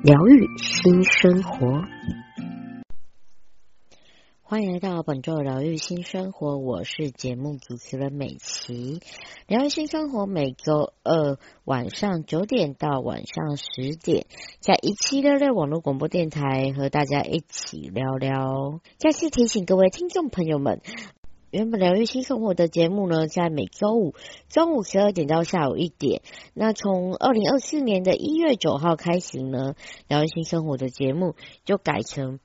疗愈新生活，欢迎来到本周的疗愈新生活，我是节目主持人美琪。疗愈新生活每周二晚上九点到晚上十点，在一七六六网络广播电台和大家一起聊聊。再次提醒各位听众朋友们。原本疗愈新生活的节目呢，在每周五中午十二点到下午一点。那从二零二四年的一月九号开始呢，疗愈新生活的节目就改成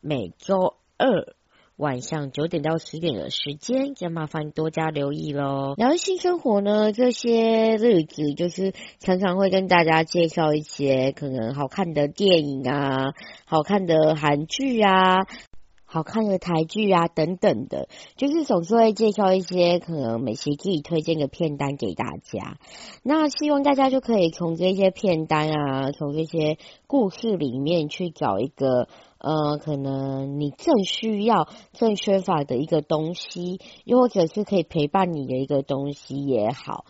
每周二晚上九点到十点的时间，就麻烦多加留意喽。疗愈新生活呢，这些日子就是常常会跟大家介绍一些可能好看的电影啊，好看的韩剧啊。好看的台剧啊，等等的，就是总是会介绍一些可能美琪自己推荐的片单给大家。那希望大家就可以从这些片单啊，从这些故事里面去找一个呃，可能你正需要、正缺乏的一个东西，又或者是可以陪伴你的一个东西也好。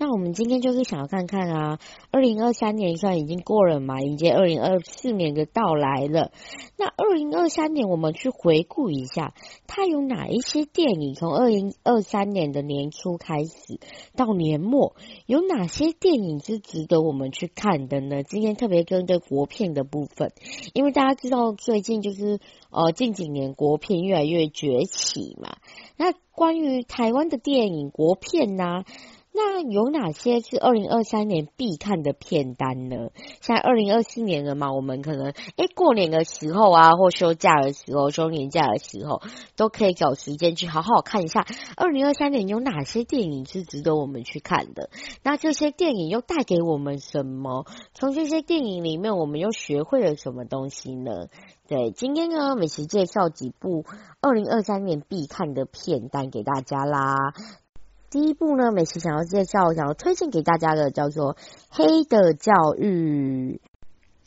那我们今天就是想要看看啊，二零二三年算已经过了嘛，迎接二零二四年的到来了。那二零二三年，我们去回顾一下，它有哪一些电影从二零二三年的年初开始到年末，有哪些电影是值得我们去看的呢？今天特别针对国片的部分，因为大家知道最近就是呃近几年国片越来越崛起嘛。那关于台湾的电影国片呢、那有哪些是二零二三年必看的片单呢？现在二零二四年了嘛，我们可能哎过年的时候啊，或休假的时候、休年假的时候，都可以找时间去好好看一下二零二三年有哪些电影是值得我们去看的。那这些电影又带给我们什么？从这些电影里面，我们又学会了什么东西呢？对，今天呢，美琪介绍几部二零二三年必看的片单给大家啦。第一部呢，美琪想要介绍、想要推荐给大家的叫做《黑的教育》。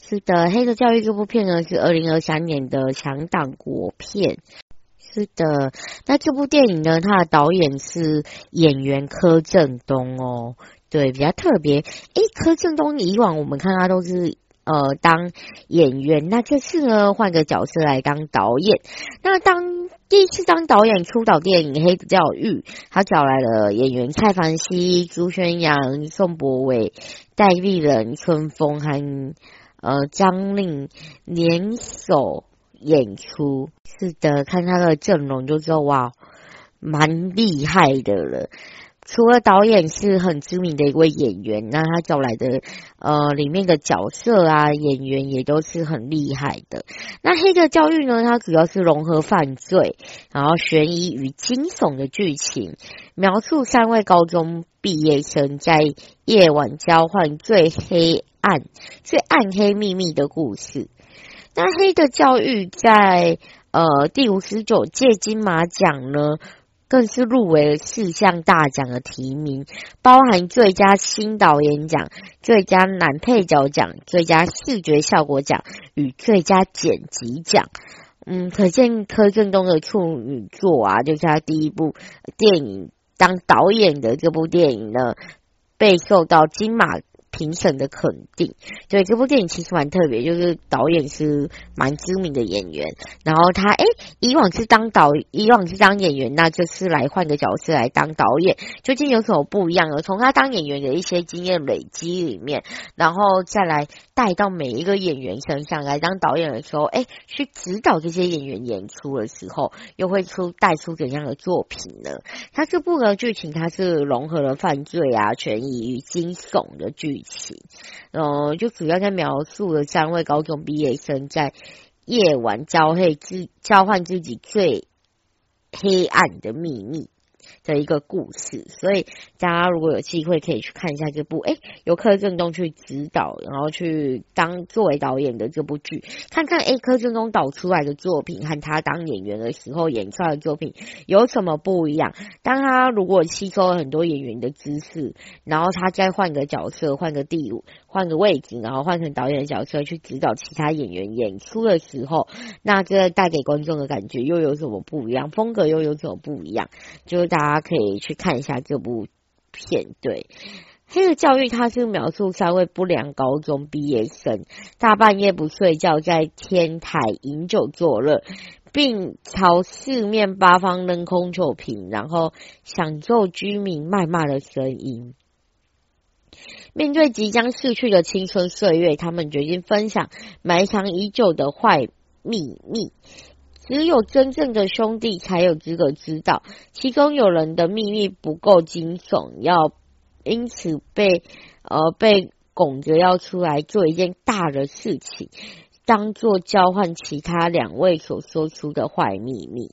是的，《黑的教育》这部片呢是二零二三年的强档国片。是的，那这部电影呢，它的导演是演员柯震东哦。对，比较特别。诶，柯震东以往我们看他都是呃当演员，那这次呢换个角色来当导演。那当第一次当导演出导电影《黑的教育》，他找来了演员蔡凡熙、朱轩洋、宋柏伟、戴立忍、春风和呃张令联手演出。是的，看他的阵容就知道哇，蛮厉害的了。除了导演是很知名的一位演员，那他找来的呃里面的角色啊演员也都是很厉害的。那《黑的教育》呢，它主要是融合犯罪，然后悬疑与惊悚的剧情，描述三位高中毕业生在夜晚交换最黑暗、最暗黑秘密的故事。那《黑的教育》在呃第五十九届金马奖呢，更是入围了四项大奖的提名，包含最佳新导演奖、最佳男配角奖、最佳视觉效果奖与最佳剪辑奖。嗯，可见柯震东的处女作啊，就是他第一部电影当导演的这部电影呢，被受到金马。评审的肯定，对这部电影其实蛮特别，就是导演是蛮知名的演员，然后他诶，以往是当导，以往是当演员，那这次来换个角色来当导演，究竟有什么不一样呢？从他当演员的一些经验累积里面，然后再来带到每一个演员身上来当导演的时候，诶，去指导这些演员演出的时候，又会出带出怎样的作品呢？他这部的剧情，它是融合了犯罪啊、悬疑与惊悚的剧。起，呃，就主要在描述了三位高中毕业生在夜晚交会自交换自己最黑暗的秘密。的一个故事，所以大家如果有机会可以去看一下这部，哎，由柯震东去指导，然后去当作为导演的这部剧，看看哎柯震东导出来的作品和他当演员的时候演出来的作品有什么不一样。当他如果吸收了很多演员的知识，然后他再换个角色，换个地，换个位置，然后换成导演的角色去指导其他演员演出的时候，那这带给观众的感觉又有什么不一样？风格又有什么不一样？就是大家可以去看一下这部片。对，《黑的教育》它是描述三位不良高中毕业生大半夜不睡觉，在天台饮酒作乐，并朝四面八方扔空酒瓶，然后享受居民谩骂的声音。面对即将逝去的青春岁月，他们决定分享埋藏已久的坏秘密。只有真正的兄弟才有资格知道，其中有人的秘密不够惊悚，要因此被呃被拱着要出来做一件大的事情，当做交换其他两位所说出的坏秘密。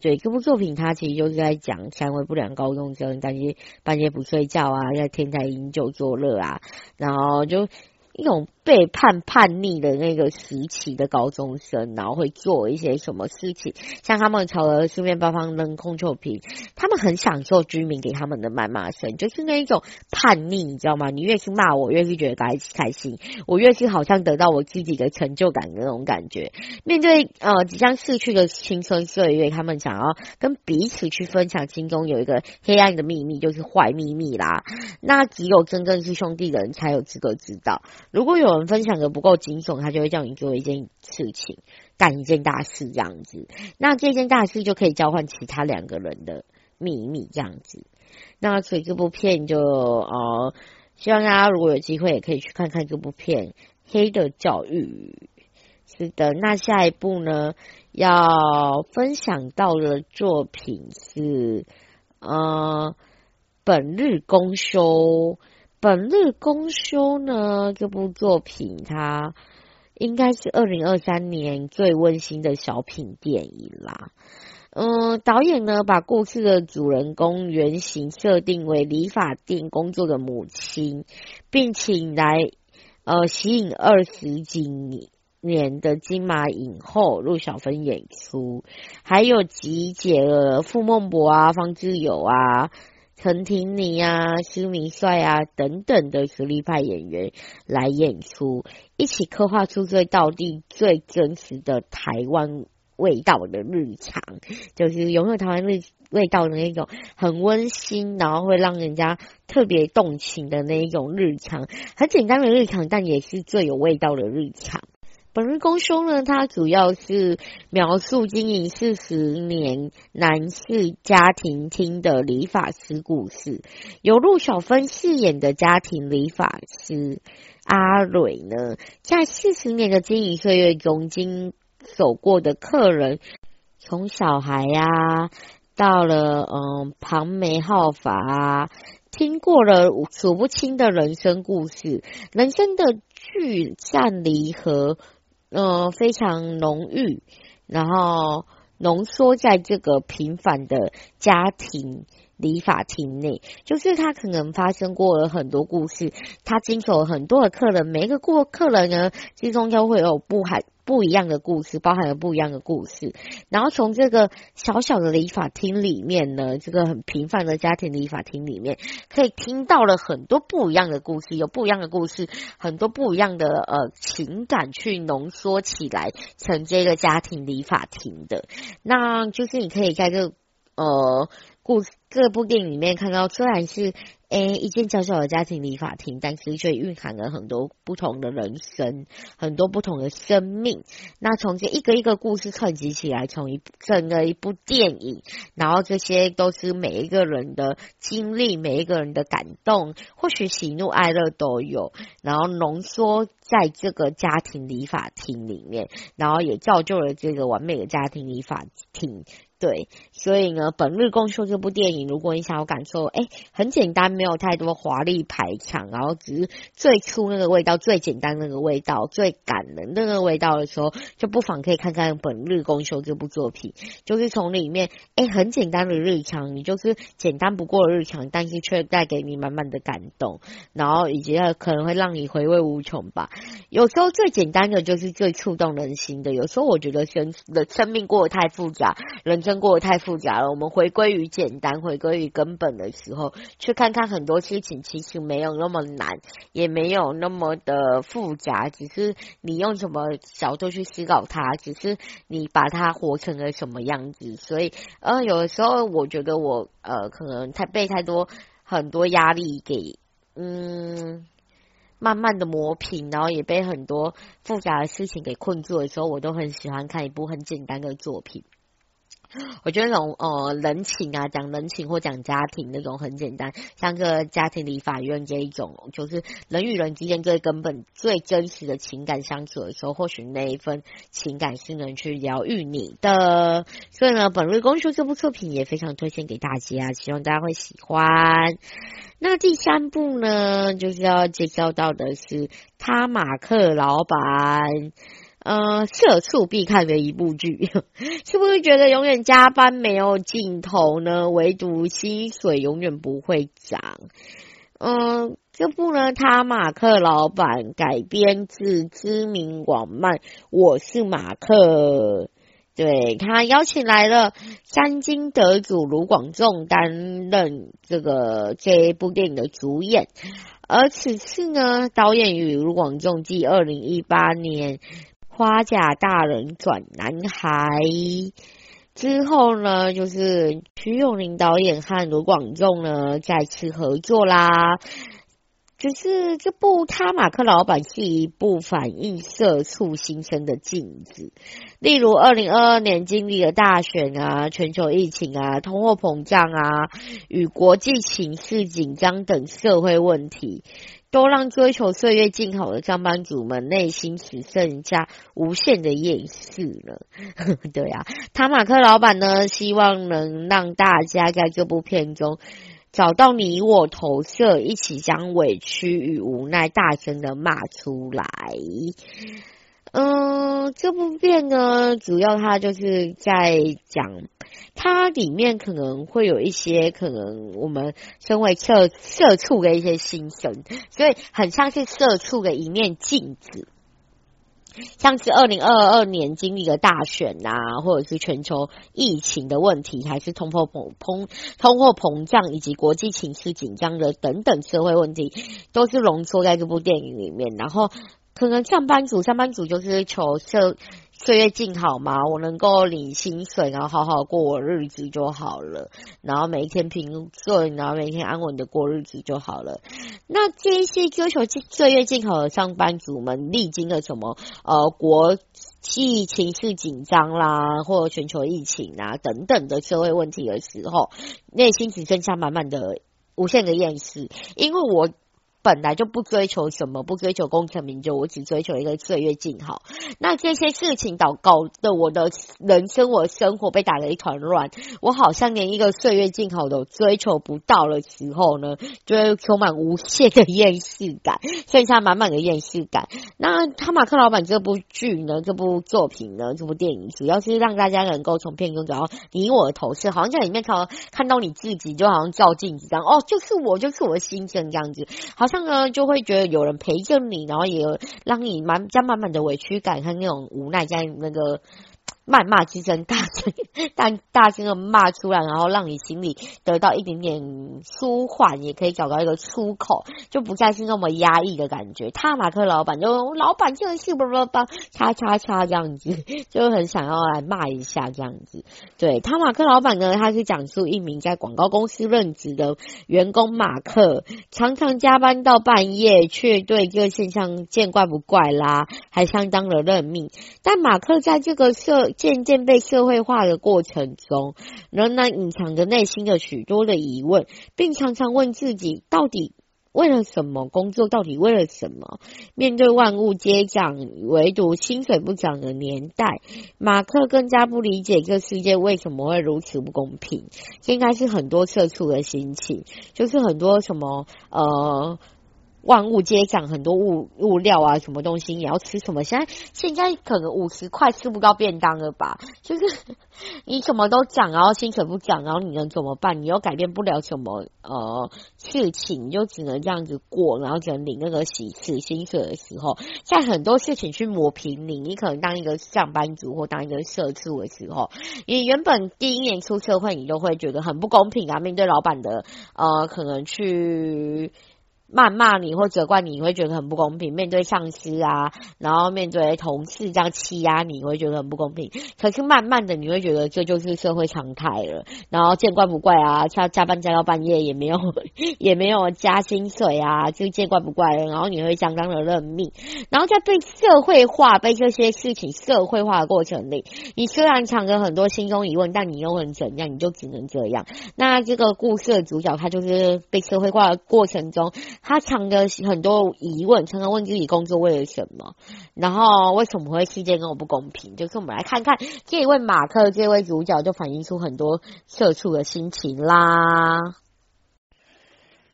对，这部作品，它其实就是在讲三位不良高中生，但是半夜不睡觉啊，在天台饮酒作乐啊，然后就一种。背叛叛逆的那个时期的高中生，然后会做一些什么事情？像他们朝着四面八方扔空酒瓶，他们很享受居民给他们的谩骂声，就是那一种叛逆，你知道吗？你越是骂我，越是觉得开开心，我越是好像得到我自己的成就感的那种感觉。面对呃即将逝去的青春岁月，他们想要跟彼此去分享心中有一个黑暗的秘密，就是坏秘密啦。那只有真正是兄弟的人才有资格知道。如果有分享的不够惊悚，他就会叫你做一件事情，干一件大事这样子。那这件大事就可以交换其他两个人的秘密这样子。那所以这部片就呃，希望大家如果有机会也可以去看看这部片《黑的教育》。是的，那下一部呢要分享到的作品是呃，本日公休。本日公休呢，这部作品它应该是二零二三年最温馨的小品电影啦。嗯，导演呢把故事的主人公原型设定为理发店工作的母亲，并请来呃吸引二十几年的金马影后陆小芬演出，还有集结了傅孟柏啊、方志友啊。陈庭妮啊、施明帅啊等等的实力派演员来演出，一起刻画出最道地、最真实的台湾味道的日常，就是拥有台湾味味道的那种很温馨，然后会让人家特别动情的那一种日常，很简单的日常，但也是最有味道的日常。本日公休呢，它主要是描述经营四十年男士家庭厅的理发师故事。由陆小芬饰演的家庭理发师阿蕊呢，在四十年的经营岁月中，经走过的客人，从小孩呀、到了嗯庞梅浩法啊，听过了数不清的人生故事，人生的聚散离合。嗯，非常浓郁，然后浓缩在这个平凡的家庭理发厅内，就是他可能发生过了很多故事，他经手了很多的客人，每一个过客人呢，其中都会有不含。不一样的故事，包含了不一样的故事。然后从这个小小的理发厅里面呢，这个很平凡的家庭理发厅里面，可以听到了很多不一样的故事，有不一样的故事，很多不一样的呃情感去浓缩起来，成这个家庭理发厅的。那就是你可以在这呃故事这部电影里面看到，虽然是。诶，一间小小的家庭理发厅，但是却蕴含了很多不同的人生，很多不同的生命。那从这一个一个故事串集起来，从一整个一部电影，然后这些都是每一个人的经历，每一个人的感动，或许喜怒哀乐都有，然后浓缩在这个家庭理发厅里面，然后也造就了这个完美的家庭理发厅。对，所以呢，本日公休这部电影，如果你想要感受，哎，很简单，没有太多华丽排场，然后只是最初那个味道，最简单那个味道，最感人那个味道的时候，就不妨可以看看本日公休这部作品，就是从里面，哎，很简单的日常，你就是简单不过的日常，但是却带给你满满的感动，然后以及可能会让你回味无穷吧。有时候最简单的就是最触动人心的，有时候我觉得生的生命过得太复杂，人过得太复杂了。我们回归于简单，回归于根本的时候，去看看很多事情其实没有那么难，也没有那么的复杂，只是你用什么角度去思考它，只是你把它活成了什么样子。所以，呃，有的时候我觉得我呃可能太被太多很多压力给嗯。慢慢的磨平，然后也被很多复杂的事情给困住的时候，我都很喜欢看一部很简单的作品。我觉得那种呃人情啊，讲人情或讲家庭那种很简单，像个家庭理法院这一种，就是人与人之间最根本、最真实的情感相处的时候，或许那一份情感是能去疗愈你的。所以呢，本日公休这部作品也非常推荐给大家，希望大家会喜欢。那第三部呢，就是要介绍到的是他马克老板。呃，社畜必看的一部剧，是不是觉得永远加班没有尽头呢？唯独薪水永远不会涨。嗯、这部呢，他马克老板改编自知名网漫《我是马克》，对，他邀请来了三金得主卢广仲担任这个这部电影的主演，而此次呢，导演与卢广仲继二零一八年。花甲大人转男孩之后呢，就是瞿友宁导演和卢广仲呢再次合作啦。只是这部《他马克老板》是一部反映社畜心声的镜子，例如二零二二年经历了大选啊、全球疫情啊、通货膨胀啊、与国际情势紧张等社会问题。都让追求岁月静好的上班族们内心只剩下无限的厌世了。对啊，塔马克老板呢，希望能让大家在这部片中找到你我投射，一起将委屈与无奈大声的骂出来。嗯，这部片呢，主要它就是在讲。它里面可能会有一些可能我们身为社社畜的一些心声，所以很像是社畜的一面镜子，像是二零二二年经历的大选啊，或者是全球疫情的问题，还是通货膨膨、通货膨胀以及国际情势紧张的等等社会问题，都是浓缩在这部电影里面。然后可能上班族，上班族就是求社。岁月静好吗？我能够领薪水，然后好好过我日子就好了。然后每一天平顺，然后每一天安稳的过日子就好了。那这一些追求岁月静好的上班族们，历经了什么？呃，国际情势紧张啦，或者全球疫情啊等等的社会问题的时候，内心只剩下满满的无限的厌世，因为我。本来就不追求什么，不追求功成名就，我只追求一个岁月静好。那这些事情导搞得我的人生，我的生活被打得一团乱。我好像连一个岁月静好都追求不到的时候呢，就会充满无限的厌世感，剩下满满的厌世感。那他马克老板这部剧呢，这部作品呢，这部电影主要是让大家能够从片中找到你我的投射，好像在里面看到看到你自己，就好像照镜子这样。哦，就是我，就是我的心声这样子，好。这样呢，就会觉得有人陪着你，然后也让你满加满满的委屈感和那种无奈，在那个。谩骂之声，大声但大声的骂出来，然后让你心里得到一点点舒缓，也可以找到一个出口，就不再是那么压抑的感觉。他马克老板就老板就是不不不，叉叉叉这样子，就很想要来骂一下这样子。对，他马克老板呢，他是讲述一名在广告公司任职的员工马克，常常加班到半夜，却对这个现象见怪不怪啦，还相当的认命。但马克在这个社渐渐被社会化的过程中，仍然隐藏着内心的许多的疑问，并常常问自己：到底为了什么工作？到底为了什么？面对万物皆涨，唯独薪水不涨的年代，马克更加不理解这世界为什么会如此不公平。应该是很多社畜的心情，就是很多什么呃。万物皆涨，很多物物料啊，什么东西也要吃什么？现在现在可能五十块吃不到便当了吧？就是你什么都涨，然后薪水不涨，然后你能怎么办？你又改变不了什么呃事情，你就只能这样子过，然后只能领那个喜事薪水的时候，在很多事情去磨平你。你可能当一个上班族或当一个社畜的时候，你原本第一年出社会，你都会觉得很不公平啊，面对老板的呃，可能去。谩骂你或责怪你，你会觉得很不公平；面对上司啊，然后面对同事这样欺压你，你会觉得很不公平。可是慢慢的，你会觉得这就是社会常态了，然后见怪不怪啊，加加班加到半夜也没有 也没有加薪水啊，就见怪不怪了。然后你会相当的认命，然后在被社会化、被这些事情社会化的过程里，你虽然藏着很多心中疑问，但你又能怎样？你就只能这样。那这个故事的主角，他就是被社会化的过程中。他藏着很多疑问，常常问自己工作为了什么，然后为什么会世界跟我不公平？就是我们来看看这一位马克，这位主角就反映出很多社畜的心情啦。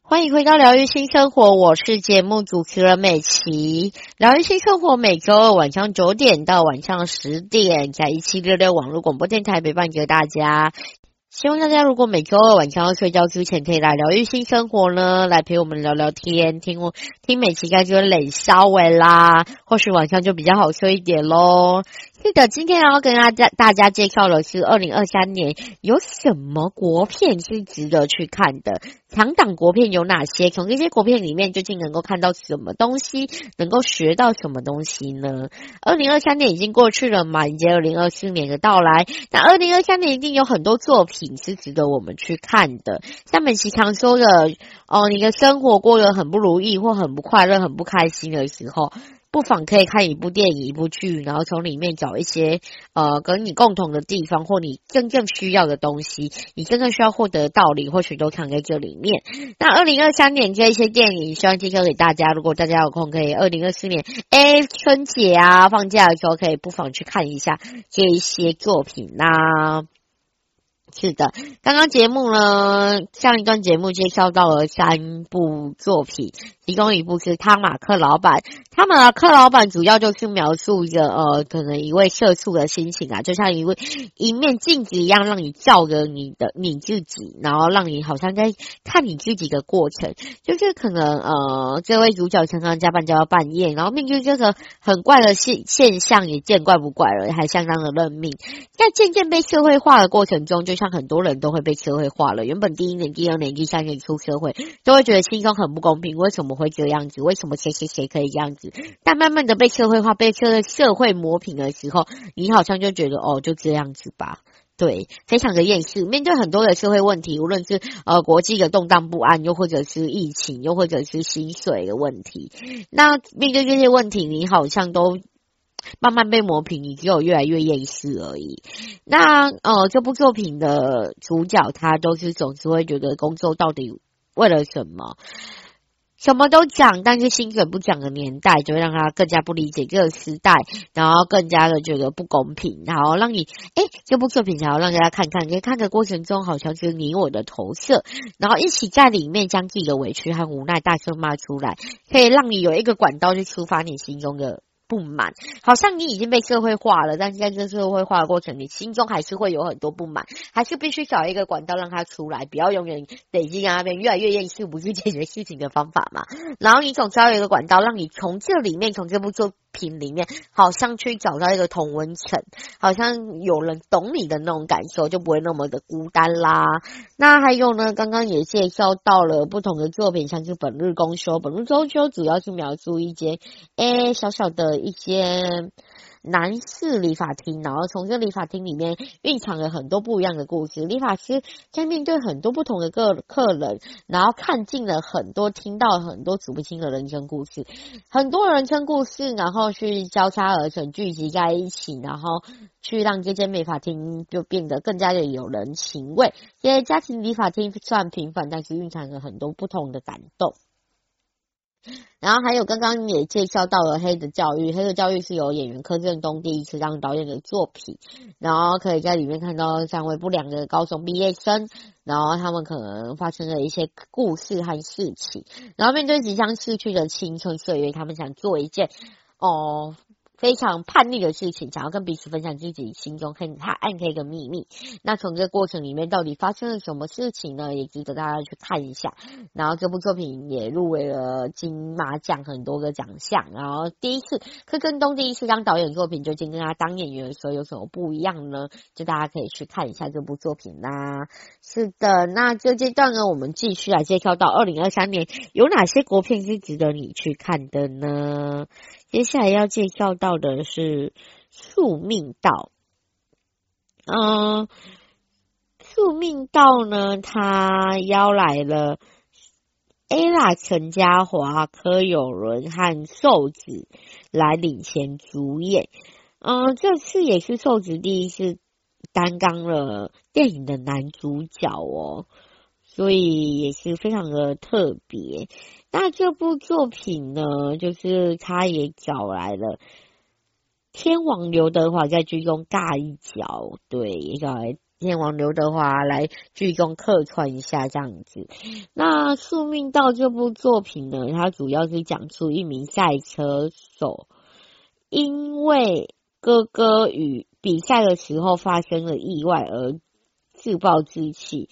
欢迎回到疗愈新生活，我是节目主持人美琪。疗愈新生活每周二晚上九点到晚上十点，在一七六六网络广播电台陪伴着大家。希望大家如果每周二晚上要睡觉之前，可以来疗愈新生活呢，来陪我们聊聊天，听我听美琪该就冷稍微啦，或许晚上就比较好睡一点喽。是的，今天要跟大家大家介绍的是二零二三年有什么国片是值得去看的，强档国片有哪些？从这些国片里面究竟能够看到什么东西，能够学到什么东西呢？二零二三年已经过去了嘛，迎接二零二四年的到来。那二零二三年一定有很多作品是值得我们去看的，像美琪常说的，哦，你的生活过得很不如意，或很不快乐、很不开心的时候。不妨可以看一部电影、一部剧，然后从里面找一些呃跟你共同的地方，或你真正需要的东西，你真正需要获得的道理，或许都藏在这里面。那二零二三年这一些电影，希望介绍给大家。如果大家有空，可以二零二四年哎春节啊放假的时候，可以不妨去看一下这一些作品啦。是的，刚刚节目呢，上一段节目介绍到了三部作品。其中一部是汤马克老板，汤马克老板主要就是描述一个呃，可能一位社畜的心情啊，就像一位一面镜子一样，让你照着你的你自己，然后让你好像在看你自己的过程。就是可能呃，这位主角常常加班加到半夜，然后面对这个很怪的现现象，也见怪不怪了，还相当的认命。在渐渐被社会化的过程中，就像很多人都会被社会化了。原本第一年、第二年、第三年出社会，都会觉得心中很不公平，为什么？会这样子？为什么谁谁谁可以这样子？但慢慢的被社会化、被社社会磨平的时候，你好像就觉得哦，就这样子吧。对，非常的厌世。面对很多的社会问题，无论是呃国际的动荡不安，又或者是疫情，又或者是薪水的问题，那面对这些问题，你好像都慢慢被磨平，你只有越来越厌世而已。那呃，这部作品的主角他都是总是会觉得工作到底为了什么？什么都讲，但是薪水不讲的年代，就会让他更加不理解这个时代，然后更加的觉得不公平，然后让你哎，这部作品想要让大家看看，可以看的过程中好像是你我的投射，然后一起在里面将自己的委屈和无奈大声骂出来，可以让你有一个管道去抒发你心中的。不满，好像你已经被社会化了，但是在这社会化的过程，你心中还是会有很多不满，还是必须找一个管道让它出来，不要永远累积在那边，越来越厌世，不去解决事情的方法嘛？然后你总需要有一个管道，让你从这里面，从这部作品里面，好像去找到一个同温层，好像有人懂你的那种感受，就不会那么的孤单啦。那还有呢，刚刚也介绍到了不同的作品，像是《本日公休》，《本日公休》主要是描述一间诶小小的。一些男士理发厅，然后从这理发厅里面蕴藏了很多不一样的故事。理发师在面对很多不同的个客人，然后看尽了很多，听到很多数不清的人生故事，很多人生故事，然后去交叉而成，聚集在一起，然后去让这间美发厅就变得更加的有人情味。因为家庭理发厅虽然平凡，但是蕴藏了很多不同的感动。然后还有刚刚也介绍到了《黑的教育》，《黑的教育》是由演员柯震东第一次当导演的作品，然后可以在里面看到三位不良的高中毕业生，然后他们可能发生了一些故事和事情，然后面对即将逝去的青春岁月，他们想做一件哦。非常叛逆的事情，想要跟彼此分享自己心中很他暗黑的秘密。那从这个过程里面，到底发生了什么事情呢？也值得大家去看一下。然后这部作品也入围了金马奖很多个奖项。然后第一次柯震东第一次当导演作品，究竟跟他当演员的时候有什么不一样呢？就大家可以去看一下这部作品啦。是的，那这阶段呢，我们继续来介绍到二零二三年有哪些国片是值得你去看的呢？接下来要介绍到的是《宿命道》。嗯，《宿命道》呢，他邀来了 ella 陈嘉华、柯有伦和瘦子来领衔主演。嗯，这次也是瘦子第一次担纲了电影的男主角哦，所以也是非常的特别。那这部作品呢，就是他也找来了天王刘德华在剧中尬一脚，对，也找来天王刘德华来剧中客串一下这样子。那《宿命道》这部作品呢，它主要是讲述一名赛车手因为哥哥与比赛的时候发生了意外而自暴自弃。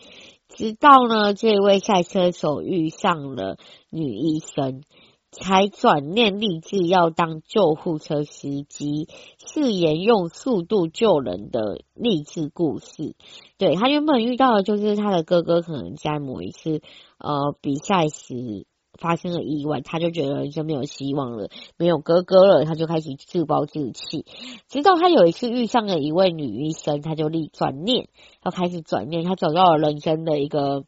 直到呢，这位赛车手遇上了女医生，才转念立志要当救护车司机，誓言用速度救人的励志故事。对，他原本遇到的就是他的哥哥，可能在某一次呃比赛时。发生了意外，他就觉得人生没有希望了，没有哥哥了，他就开始自暴自弃。直到他有一次遇上了一位女医生，他就立转念，他开始转念，他找到了人生的一个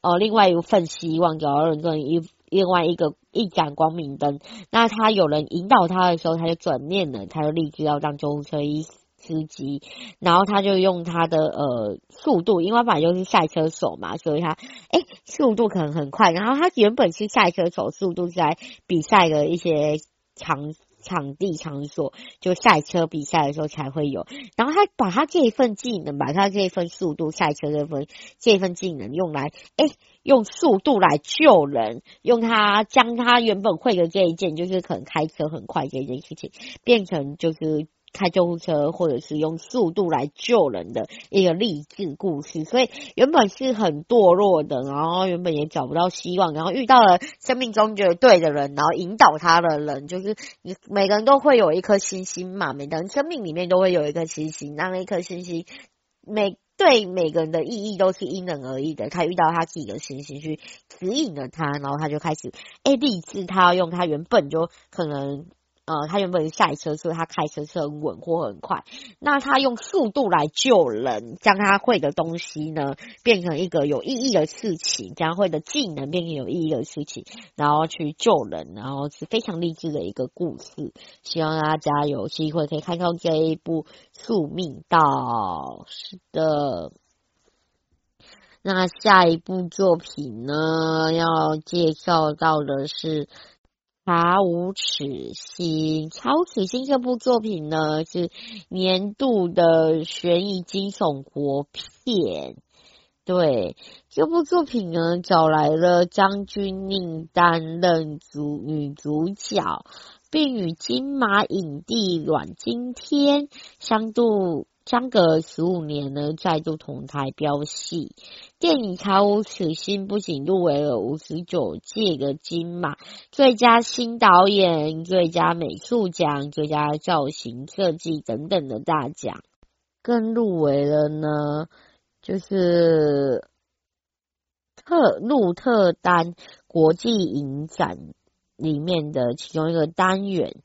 呃另外一份希望，找到人生一另外一个一盏光明灯。那他有人引导他的时候，他就转念了，他就立志要当救护车医生。司机，然后他就用他的呃速度，因为本来就是赛车手嘛，所以他哎速度可能很快。然后他原本是赛车手，速度是在比赛的一些场场地场所，就赛车比赛的时候才会有。然后他把他这一份技能，把他这一份速度赛车这份这一份技能用来哎用速度来救人，用他将他原本会的这一件，就是可能开车很快这件事情，变成就是。开救护车，或者是用速度来救人的一个励志故事，所以原本是很堕落的，然后原本也找不到希望，然后遇到了生命中觉得对的人，然后引导他的人，就是你每个人都会有一颗星星嘛，每个人生命里面都会有一颗星星，那那颗星星每对每个人的意义都是因人而异的。他遇到他自己的星星去指引了他，然后他就开始哎励志，他要用他原本就可能。呃，他原本是赛车，所以他开车是很稳或很快。那他用速度来救人，将他会的东西呢，变成一个有意义的事情，将会的技能变成有意义的事情，然后去救人，然后是非常励志的一个故事。希望大家有机会可以看到这一部《宿命道》。是的，那下一部作品呢，要介绍到的是。查无此心，查无此心这部作品呢，是年度的悬疑惊悚国片。对，这部作品呢，找来了张钧甯担任主女主角，并与金马影帝阮经天相度。相隔十五年呢，再度同台飙戏。电影《查无此心》不仅入围了五十九届的金马最佳新导演、最佳美术奖、最佳造型设计等等的大奖，更入围了呢，就是特鹿特丹国际影展里面的其中一个单元。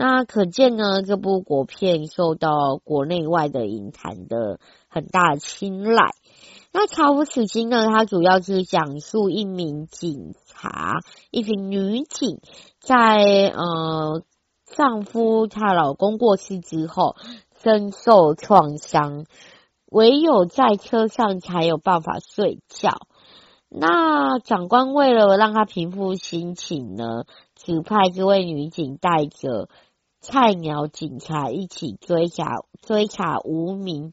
那可见呢，这部国片受到国内外的影坛的很大的青睐。那《查无此心》呢，它主要是讲述一名警察，一名女警，在呃丈夫她老公过世之后，深受创伤，唯有在车上才有办法睡觉。那长官为了让他平复心情呢，指派这位女警带着菜鸟警察一起追查追查无名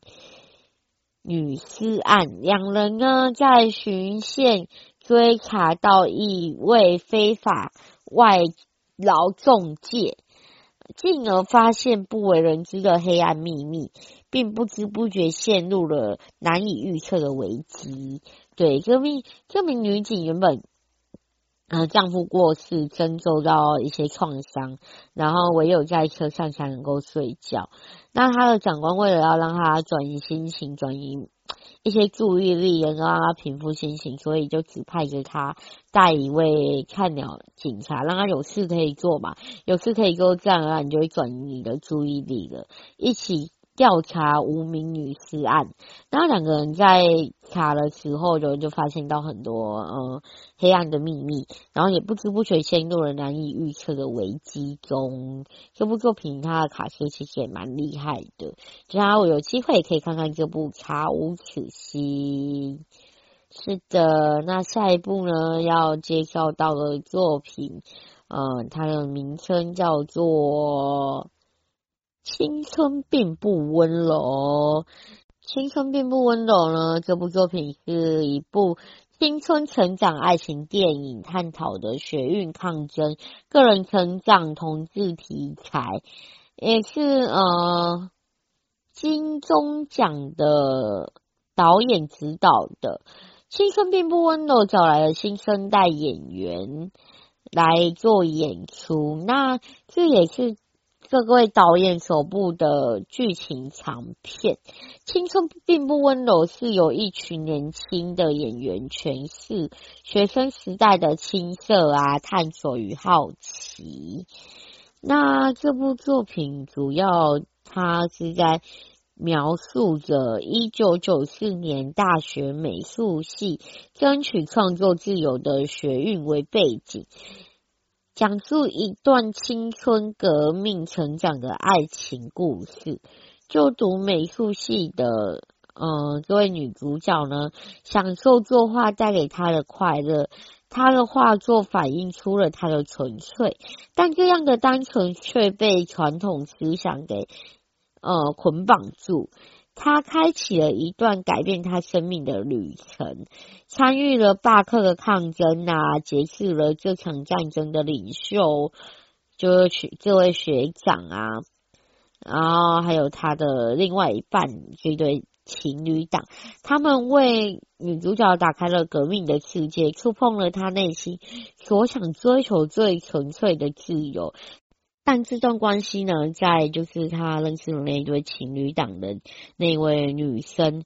女尸案。两人呢在巡线追查到一位非法外劳中介，进而发现不为人知的黑暗秘密，并不知不觉陷入了难以预测的危机。对，这名这名女警原本，呃，丈夫过世，身受到一些创伤，然后唯有在车上才能够睡觉。那她的长官为了要让她转移心情，转移一些注意力，能够让她平复心情，所以就指派着她带一位菜鸟警察，让她有事可以做嘛，有事可以做，这样的话你就会转移你的注意力了，一起。调查无名女尸案，然后两个人在查的时候就就发现到很多呃黑暗的秘密，然后也不知不觉陷入了难以预测的危机中。这部作品它的卡司其实也蛮厉害的，大家我有机会也可以看看这部《查无此心》。是的，那下一部呢要介绍到的作品，呃，它的名称叫做。青春并不温柔，青春并不温柔呢。这部作品是一部青春成长爱情电影，探讨的学运抗争、个人成长、同志题材，也是呃金钟奖的导演指导的。青春并不温柔，找来了新生代演员来做演出，那这也是。各位导演首部的剧情长片《青春并不温柔》是由一群年轻的演员诠释学生时代的青涩啊、探索与好奇。那这部作品主要它是在描述着一九九四年大学美术系争取创作自由的学运为背景。讲述一段青春革命成长的爱情故事。就读美术系的，呃，这位女主角呢，享受作画带给她的快乐。她的画作反映出了她的纯粹，但这样的单纯却被传统思想给，呃，捆绑住。他开启了一段改变他生命的旅程，参与了罢课的抗争啊，结识了这场战争的领袖，就是这位学长啊，然后还有他的另外一半这对情侣档，他们为女主角打开了革命的世界，触碰了他内心所想追求最纯粹的自由。但这段关系呢，在就是他认识的那一对情侣档的那位女生，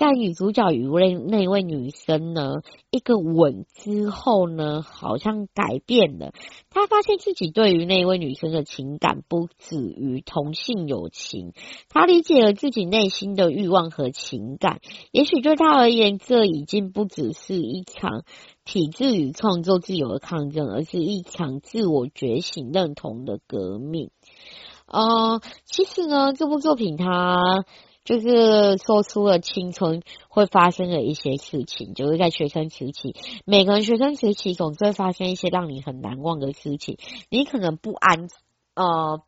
在女主角与那那位女生呢一个吻之后呢，好像改变了。他发现自己对于那位女生的情感不止于同性友情，他理解了自己内心的欲望和情感。也许对他而言，这已经不只是一场。体制与创作自由的抗争，而是一场自我觉醒、认同的革命。呃，其实呢，这部作品它就是说出了青春会发生的一些事情，就是在学生时期，每个人学生时期总是会发生一些让你很难忘的事情。你可能不安，呃，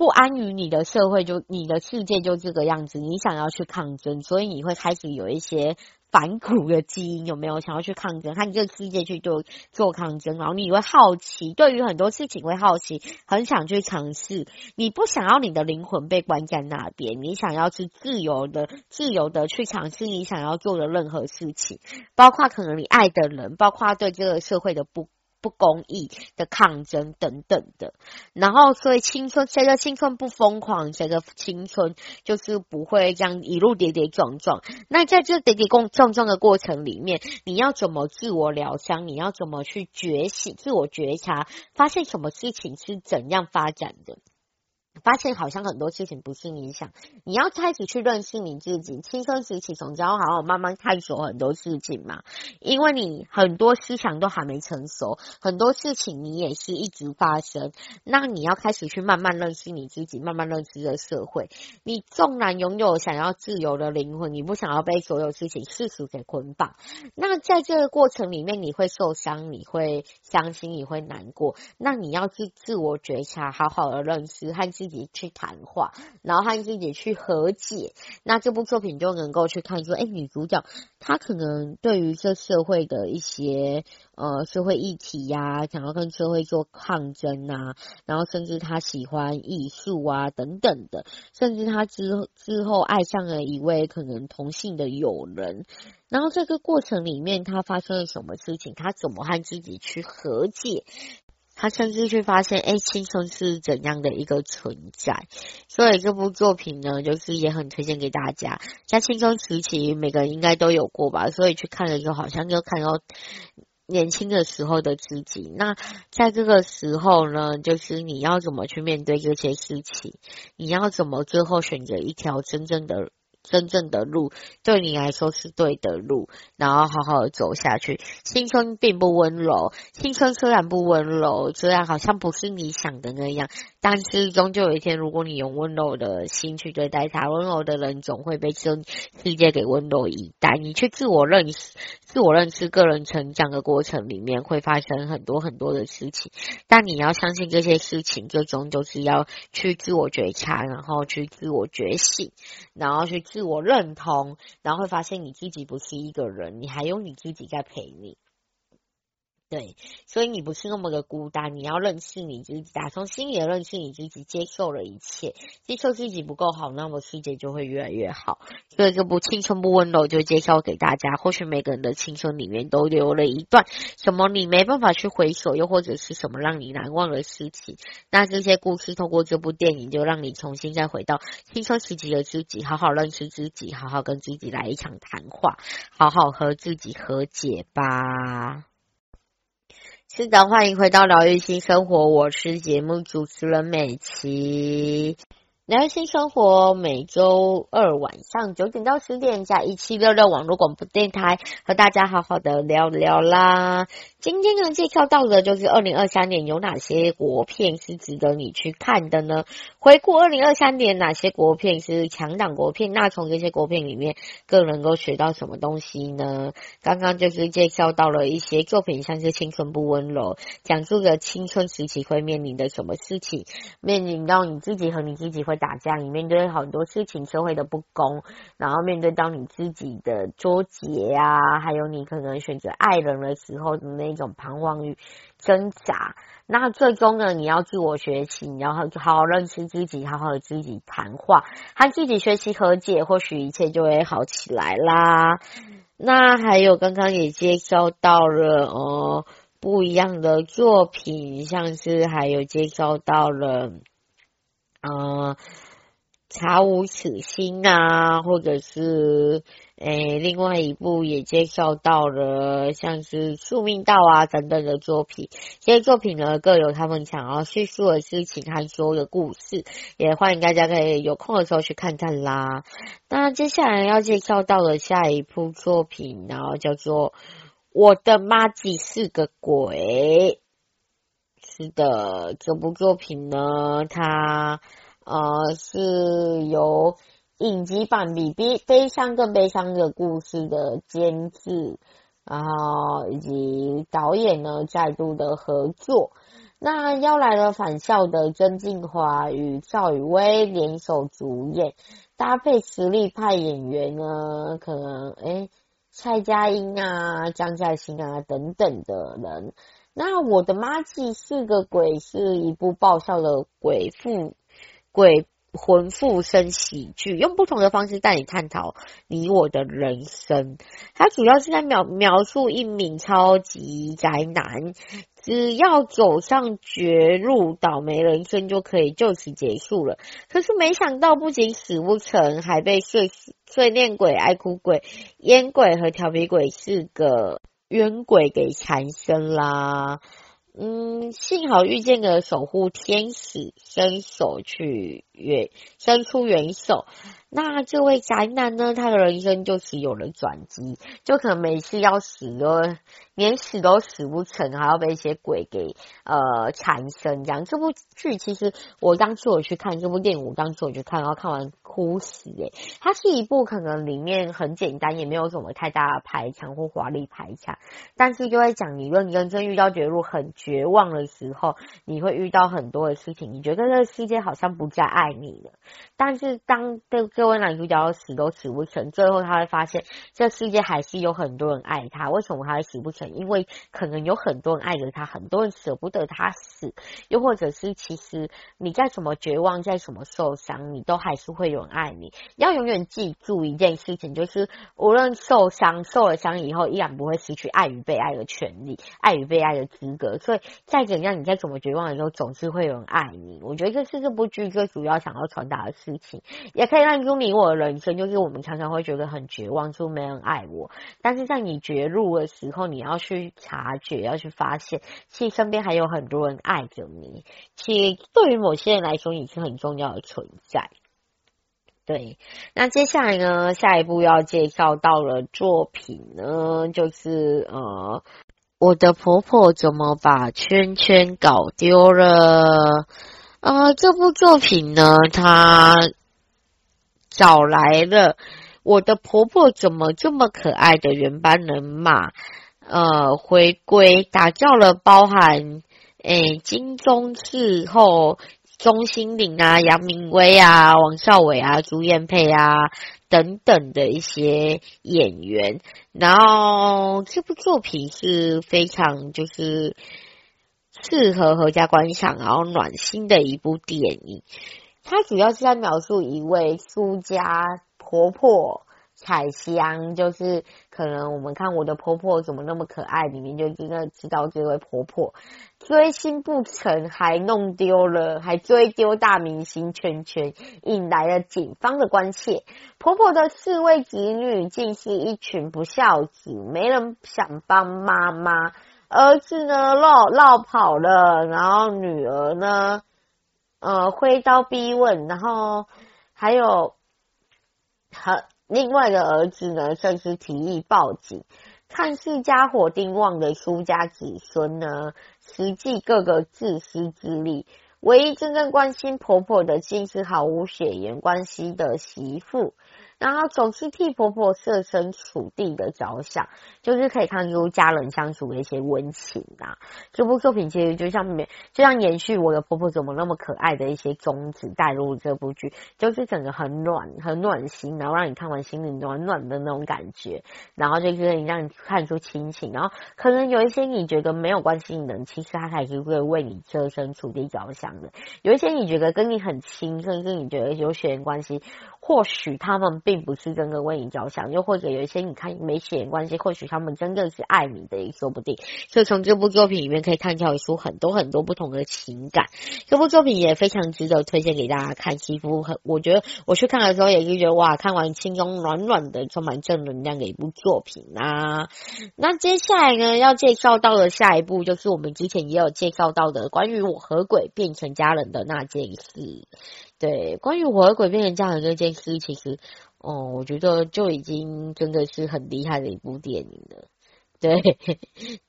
不安于你的社会，就你的世界就这个样子，你想要去抗争，所以你会开始有一些。反骨的基因有没有想要去抗争？和这个世界去做做抗争，然后你会好奇，对于很多事情会好奇，很想去尝试。你不想要你的灵魂被关在那边，你想要去自由的、自由的去尝试你想要做的任何事情，包括可能你爱的人，包括对这个社会的不。不公义的抗争等等的，然后所以青春，随着青春不疯狂，随着青春就是不会这样一路跌跌撞撞。那在这跌跌撞撞的过程里面，你要怎么自我疗伤？你要怎么去觉醒、自我觉察，发现什么事情是怎样发展的？发现好像很多事情不是你想，你要开始去认识你自己。青春时期总是要好好慢慢探索很多事情嘛，因为你很多思想都还没成熟，很多事情你也是一直发生。那你要开始去慢慢认识你自己，慢慢认识这社会。你纵然拥有想要自由的灵魂，你不想要被所有事情世俗给捆绑。那在这个过程里面，你会受伤，你会伤心，你会难过。那你要去自我觉察，好好的认识和自己去谈话，然后和自己去和解，那这部作品就能够去看说，哎，女主角她可能对于这社会的一些呃社会议题呀、想要跟社会做抗争啊，然后甚至她喜欢艺术啊等等的，甚至她之之后爱上了一位可能同性的友人，然后这个过程里面她发生了什么事情，她怎么和自己去和解？他甚至去发现，哎，青春是怎样的一个存在？所以这部作品呢，就是也很推荐给大家。在青春时期，每个人应该都有过吧？所以去看了之后，好像就看到年轻的时候的自己。那在这个时候呢，就是你要怎么去面对这些事情？你要怎么最后选择一条真正的？真正的路对你来说是对的路，然后好好的走下去。青春并不温柔，青春虽然不温柔，虽然好像不是你想的那样，但是终究有一天，如果你用温柔的心去对待他，温柔的人总会被这世界给温柔以待。你去自我认识、自我认识、个人成长的过程里面，会发生很多很多的事情，但你要相信这些事情最终就是要去自我觉察，然后去自我觉醒，然后去。自我认同，然后会发现你自己不是一个人，你还有你自己在陪你。对，所以你不是那么的孤单，你要认识你自己，打从心里认识你自己，接受了一切，接受自己不够好，那么世界就会越来越好。所以这部青春不温柔就介绍给大家。或许每个人的青春里面都留了一段什么你没办法去回首，又或者是什么让你难忘的事情。那这些故事透过这部电影，就让你重新再回到青春时期的自己，好好认识自己，好好跟自己来一场谈话，好好和自己和解吧。是的，欢迎回到疗愈新生活，我是节目主持人美琪。疗愈新生活每周二晚上九点到十点，在一七六六网络广播电台和大家好好的聊聊啦。今天呢，介绍到的就是二零二三年有哪些国片是值得你去看的呢？回顾二零二三年哪些国片是强档国片？那从这些国片里面更能够学到什么东西呢？刚刚就是介绍到了一些作品，像是《青春不温柔》，讲述着青春时期会面临的什么事情，面临到你自己和你自己会打架，你面对很多事情，社会的不公，然后面对到你自己的纠结啊，还有你可能选择爱人的时候的那。种彷徨与挣扎，那最终呢，你要自我学习，你要好好认识自己，好好和自己谈话，和自己学习和解，或许一切就会好起来啦。那还有刚刚也介绍到了哦，不一样的作品，像是还有介绍到了，呃，查无此心啊，或者是。诶，另外一部也介绍到了，像是《宿命道》啊等等的作品。这些作品呢，各有他们想要叙述的事情和说的故事，也欢迎大家可以有空的时候去看看啦。那接下来要介绍到的下一部作品，然后叫做《我的麻吉是个鬼》。是的，这部作品呢，它呃是由。影集版比悲悲伤更悲伤的故事的监制，然后以及导演呢再度的合作，那邀来了返校的曾敬华与赵宇威联手主演，搭配实力派演员呢，可能诶蔡佳音啊、张嘉欣啊等等的人。那我的妈祭是个鬼，是一部爆笑的鬼父鬼。魂附身喜剧，用不同的方式带你探讨你我的人生。它主要是在描描述一名超级宅男，只要走上绝路，倒霉人生就可以就此结束了。可是没想到，不仅死不成，还被碎碎念鬼、爱哭鬼、烟鬼和调皮鬼四个冤鬼给缠身啦。嗯，幸好遇见个守护天使，伸手去援，伸出援手。那这位宅男呢，他的人生就是有了转机，就可能每次要死了。连死都死不成，还要被一些鬼给呃缠身这样。这部剧其实我当初我去看这部电影，我当初我去看，然后看完哭死诶。它是一部可能里面很简单，也没有什么太大的排场或华丽排场，但是就会讲你认真真遇到绝路很绝望的时候，你会遇到很多的事情，你觉得这个世界好像不再爱爱你了。但是当这这位男主角死都死不成，最后他会发现这世界还是有很多人爱他。为什么他会死不成？因为可能有很多人爱着他，很多人舍不得他死，又或者是其实你再怎么绝望，再怎么受伤，你都还是会有人爱你。要永远记住一件事情，就是无论受伤，受了伤以后，依然不会失去爱与被爱的权利，爱与被爱的资格。所以再怎样，你再怎么绝望的时候，总是会有人爱你。我觉得这是这部剧最主要想要传达的事情，也可以让出你我的人生，就是我们常常会觉得很绝望，就没人爱我。但是在你绝路的时候，你要。去察觉，要去发现，其实身边还有很多人爱着你。其实对于某些人来说，你是很重要的存在。对，那接下来呢，下一步要介绍到的作品呢，就是呃，我的婆婆怎么把圈圈搞丢了？呃，这部作品呢，它找来了我的婆婆怎么这么可爱的原班人马。呃，回归打造了包含诶金钟视后钟欣凌啊、杨明威啊、王少伟啊、朱彦沛啊等等的一些演员，然后这部作品是非常就是适合合家观赏，然后暖心的一部电影。它主要是在描述一位苏家婆婆。彩香就是可能我们看我的婆婆怎么那么可爱，里面就应该知道这位婆婆追星不成，还弄丢了，还追丢大明星圈圈，引来了警方的关切。婆婆的四位子女竟是一群不孝子，没人想帮妈妈。儿子呢，落落跑了，然后女儿呢，呃，挥刀逼问，然后还有和。另外的儿子呢，甚至提议报警。看似家火丁旺的苏家子孙呢，实际个个自私自利。唯一真正关心婆婆的，竟是毫无血缘关系的媳妇。然后总是替婆婆设身处地的着想，就是可以看出家人相处的一些温情啊。这部作品其实就像就像延续我的婆婆怎么那么可爱的一些宗旨带入这部剧，就是整个很暖很暖心，然后让你看完心里暖暖的那种感觉，然后就是让你看出亲情，然后可能有一些你觉得没有关系的人，其实他还是会为你设身处地着想的。有一些你觉得跟你很亲，甚至你觉得有血缘关系。或许他们并不是真的为你着想，又或者有一些你看没血缘关系，或许他们真的是爱你的也说不定。所以从这部作品里面可以看到出很多很多不同的情感。这部作品也非常值得推荐给大家看。几乎很，我觉得我去看的时候也是觉得哇，看完心中暖暖的，充满正能量的一部作品啊。那接下来呢，要介绍到的下一部就是我们之前也有介绍到的关于我和鬼变成家人的那件事。对，关于我和鬼变成家人这件事，其实，哦，我觉得就已经真的是很厉害的一部电影了。对，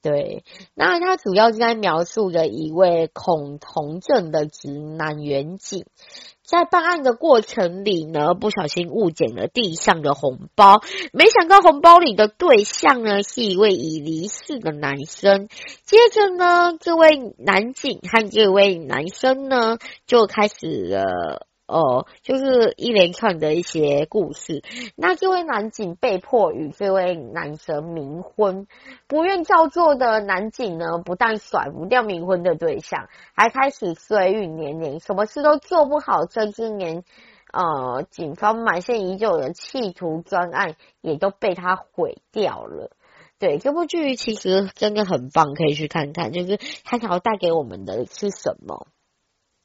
对，那它主要是在描述着一位恐同症的直男员警。在办案的过程里呢，不小心误捡了地上的红包，没想到红包里的对象呢是一位已离世的男生。接着呢，这位男警和这位男生呢就开始了。哦，就是一连串的一些故事。那这位男警被迫与这位男神冥婚，不愿照做的男警呢，不但甩不掉冥婚的对象，还开始岁运年年，什么事都做不好。甚至连呃，警方埋线已久的企图专案也都被他毁掉了。对，这部剧其实真的很棒，可以去看看。就是他想要带给我们的是什么？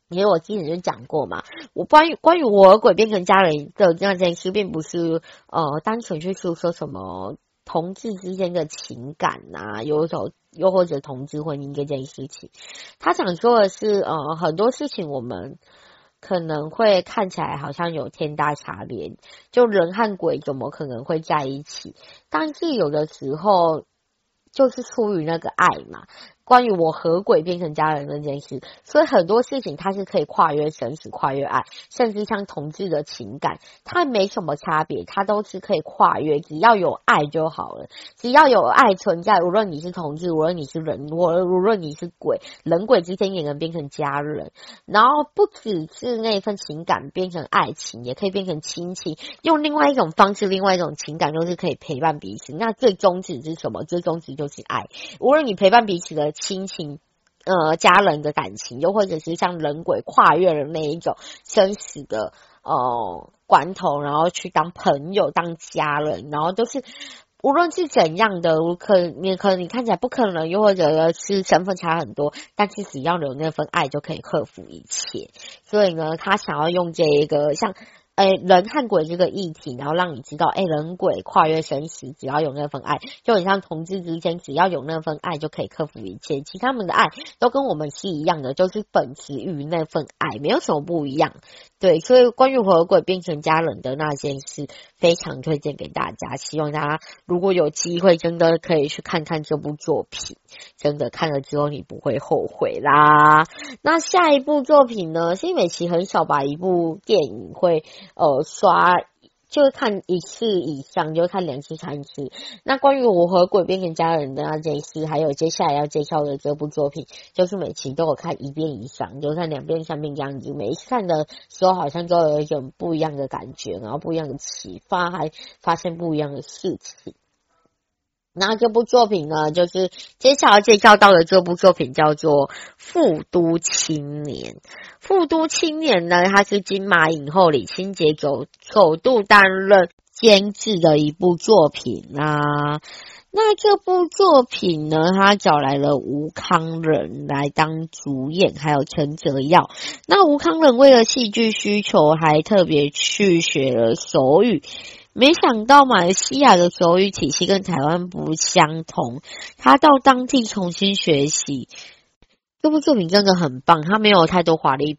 因为我之前就讲过嘛，我关于关于我鬼变成家人的那件事，并不是呃单纯去诉说什么同志之间的情感呐、有一种。又或者同志婚姻这件事情。他想说的是，呃，很多事情我们可能会看起来好像有天大差别，就人和鬼怎么可能会在一起？但是有的时候就是出于那个爱嘛。关于我和鬼变成家人那件事，所以很多事情它是可以跨越生死、跨越爱，甚至像同志的情感，它没什么差别，它都是可以跨越，只要有爱就好了。只要有爱存在，无论你是同志，无论你是人，我无论你是鬼，人鬼之间也能变成家人。然后不只是那份情感变成爱情，也可以变成亲情，用另外一种方式，另外一种情感，都是可以陪伴彼此。那最终旨是什么？最终旨就是爱。无论你陪伴彼此的。亲情，呃，家人的感情，又或者是像人鬼跨越了那一种生死的呃关头，然后去当朋友、当家人，然后都是无论是怎样的，我可你可能你看起来不可能，又或者是身份差很多，但是只要有那份爱，就可以克服一切。所以呢，他想要用这一个像。哎，人和鬼这个议题，然后让你知道，哎，人鬼跨越生死，只要有那份爱，就很像同志之间，只要有那份爱就可以克服一切。其他们的爱都跟我们是一样的，就是本质于那份爱，没有什么不一样。对，所以关于和鬼变成家人的那件事，非常推荐给大家。希望大家如果有机会，真的可以去看看这部作品，真的看了之后你不会后悔啦。那下一部作品呢？新美琪很少把一部电影会。呃，刷就是看一次以上，就看两次、三次。那关于我和鬼变跟家人的那件事，还有接下来要介绍的这部作品，就是每期都有看一遍以上，就看两遍、三遍这样子。每一次看的时候，好像都有一种不一样的感觉，然后不一样的启发，还发现不一样的事情。那这部作品呢，就是接下来介绍到的这部作品叫做《富都青年》。《富都青年》呢，它是金马影后李清洁首首度担任监制的一部作品啊。那这部作品呢，他找来了吴康仁来当主演，还有陈哲耀。那吴康仁为了戏剧需求，还特别去学了手语。没想到马来西亚的手语体系跟台湾不相同，他到当地重新学习。这部作品真的很棒，他没有太多华丽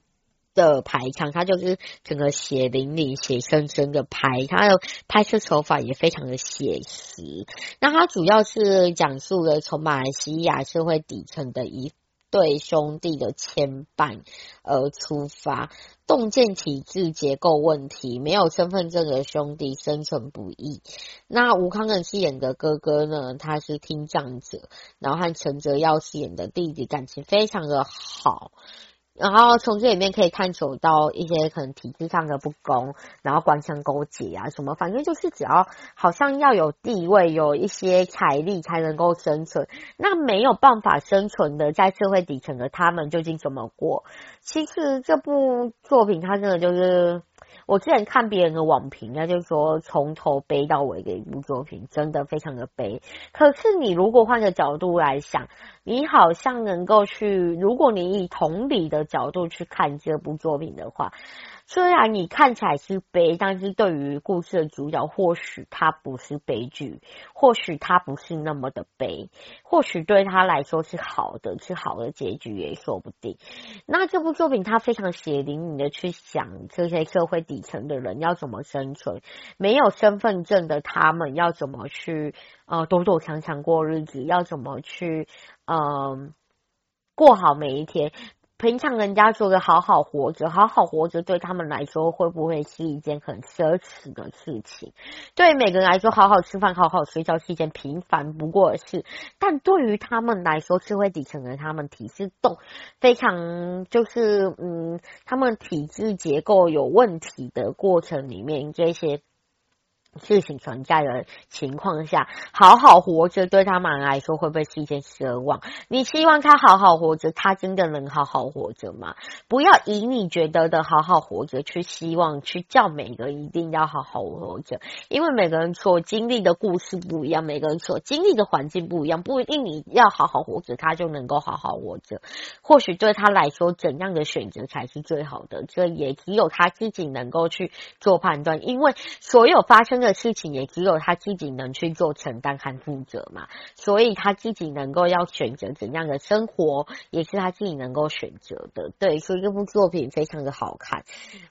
的排场，他就是整个血淋淋、血生生的拍，他的拍摄手法也非常的写实。那他主要是讲述了从马来西亚社会底层的一对兄弟的牵绊而出发。洞见体制结构问题，没有身份证的兄弟生存不易。那吴康仁饰演的哥哥呢？他是听障者，然后和陈哲耀饰演的弟弟感情非常的好。然后从这里面可以看出到一些可能体制上的不公，然后官商勾结啊什么，反正就是只要好像要有地位，有一些财力才能够生存。那没有办法生存的，在社会底层的他们究竟怎么过？其实这部作品它真的就是。我之前看别人的网评，那就是说从头悲到尾的一部作品，真的非常的悲。可是你如果换个角度来想，你好像能够去，如果你以同理的角度去看这部作品的话。虽然你看起来是悲，但是对于故事的主角，或许他不是悲剧，或许他不是那么的悲，或许对他来说是好的，是好的结局也说不定。那这部作品他非常血淋淋的去想这些社会底层的人要怎么生存，没有身份证的他们要怎么去呃躲躲藏藏过日子，要怎么去嗯、过好每一天。平常人家说的好好活着，好好活着对他们来说会不会是一件很奢侈的事情？对每个人来说，好好吃饭、好好睡觉是一件平凡不过的事，但对于他们来说，社会底层的他们体质动非常就是嗯，他们体制结构有问题的过程里面，这些。事情存在的情况下，好好活着对他们来说会不会是一件奢望？你希望他好好活着，他真的能好好活着吗？不要以你觉得的好好活着去希望去叫每个人一定要好好活着，因为每个人所经历的故事不一样，每个人所经历的环境不一样，不一定你要好好活着，他就能够好好活着。或许对他来说，怎样的选择才是最好的？这也只有他自己能够去做判断，因为所有发生的。的事情也只有他自己能去做承担和负责嘛，所以他自己能够要选择怎样的生活，也是他自己能够选择的。对，所以这部作品非常的好看。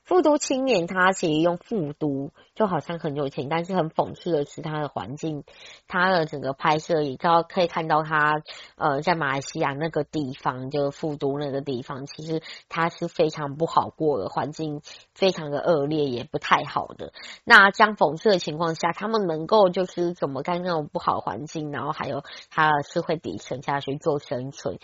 复读青年他其实用复读就好像很有钱，但是很讽刺的是他的环境，他的整个拍摄也知道可以看到他呃在马来西亚那个地方，就是复读那个地方，其实他是非常不好过的，环境非常的恶劣，也不太好的。那将讽刺情况下，他们能够就是怎么在那种不好环境，然后还有他是会底层下去做生存。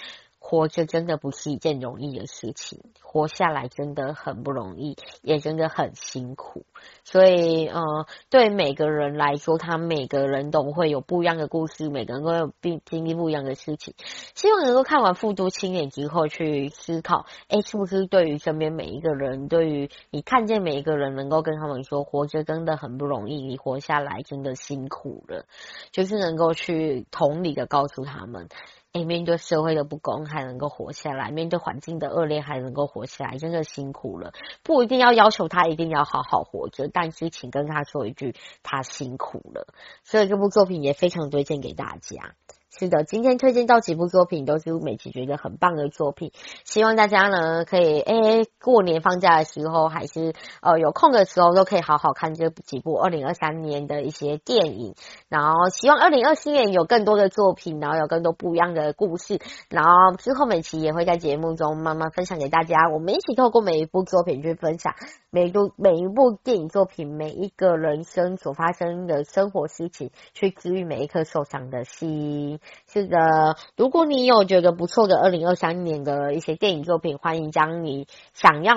活着真的不是一件容易的事情，活下来真的很不容易，也真的很辛苦。所以，呃，对每个人来说，他每个人都会有不一样的故事，每个人都有并经历不一样的事情。希望能够看完《富都青年》之后去思考，诶，是不是对于身边每一个人，对于你看见每一个人，能够跟他们说，活着真的很不容易，你活下来真的辛苦了，就是能够去同理的告诉他们。诶，面对社会的不公还能够活下来，面对环境的恶劣还能够活下来，真的辛苦了。不一定要要求他一定要好好活着，但是请跟他说一句，他辛苦了。所以这部作品也非常推荐给大家。是的，今天推荐到几部作品都是美琪觉得很棒的作品，希望大家呢可以诶过年放假的时候，还是呃有空的时候都可以好好看这几部二零二三年的一些电影，然后希望二零二四年有更多的作品，然后有更多不一样的故事，然后之后美琪也会在节目中慢慢分享给大家，我们一起透过每一部作品去分享。每一部每一部电影作品，每一个人生所发生的生活事情，去治愈每一颗受伤的心。是的，如果你有觉得不错的二零二三年的一些电影作品，欢迎将你想要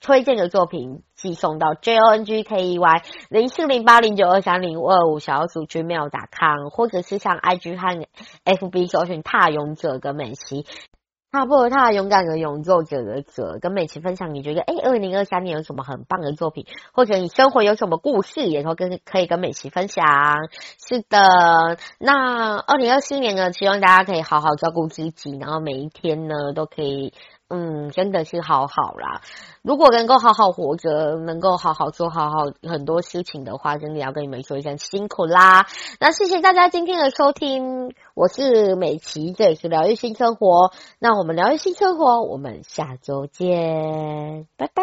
推荐的作品寄送到 j o n g k e y 零四零八零九二三零五二五小组 gmail.com，或者是像 IG 和 FB 搜寻“踏勇者”跟美琪。踏破踏勇敢的勇作者的者，跟美琪分享，你觉得诶，二零二三年有什么很棒的作品，或者你生活有什么故事，也都跟可以跟美琪分享。是的，那二零二四年呢，希望大家可以好好照顾自己，然后每一天呢都可以。嗯，真的是好好啦。如果能够好好活着，能够好好做好好很多事情的话，真的要跟你们说一声辛苦啦。那谢谢大家今天的收听，我是美琪，这里是疗愈新生活。那我们疗愈新生活，我们下周见，拜拜。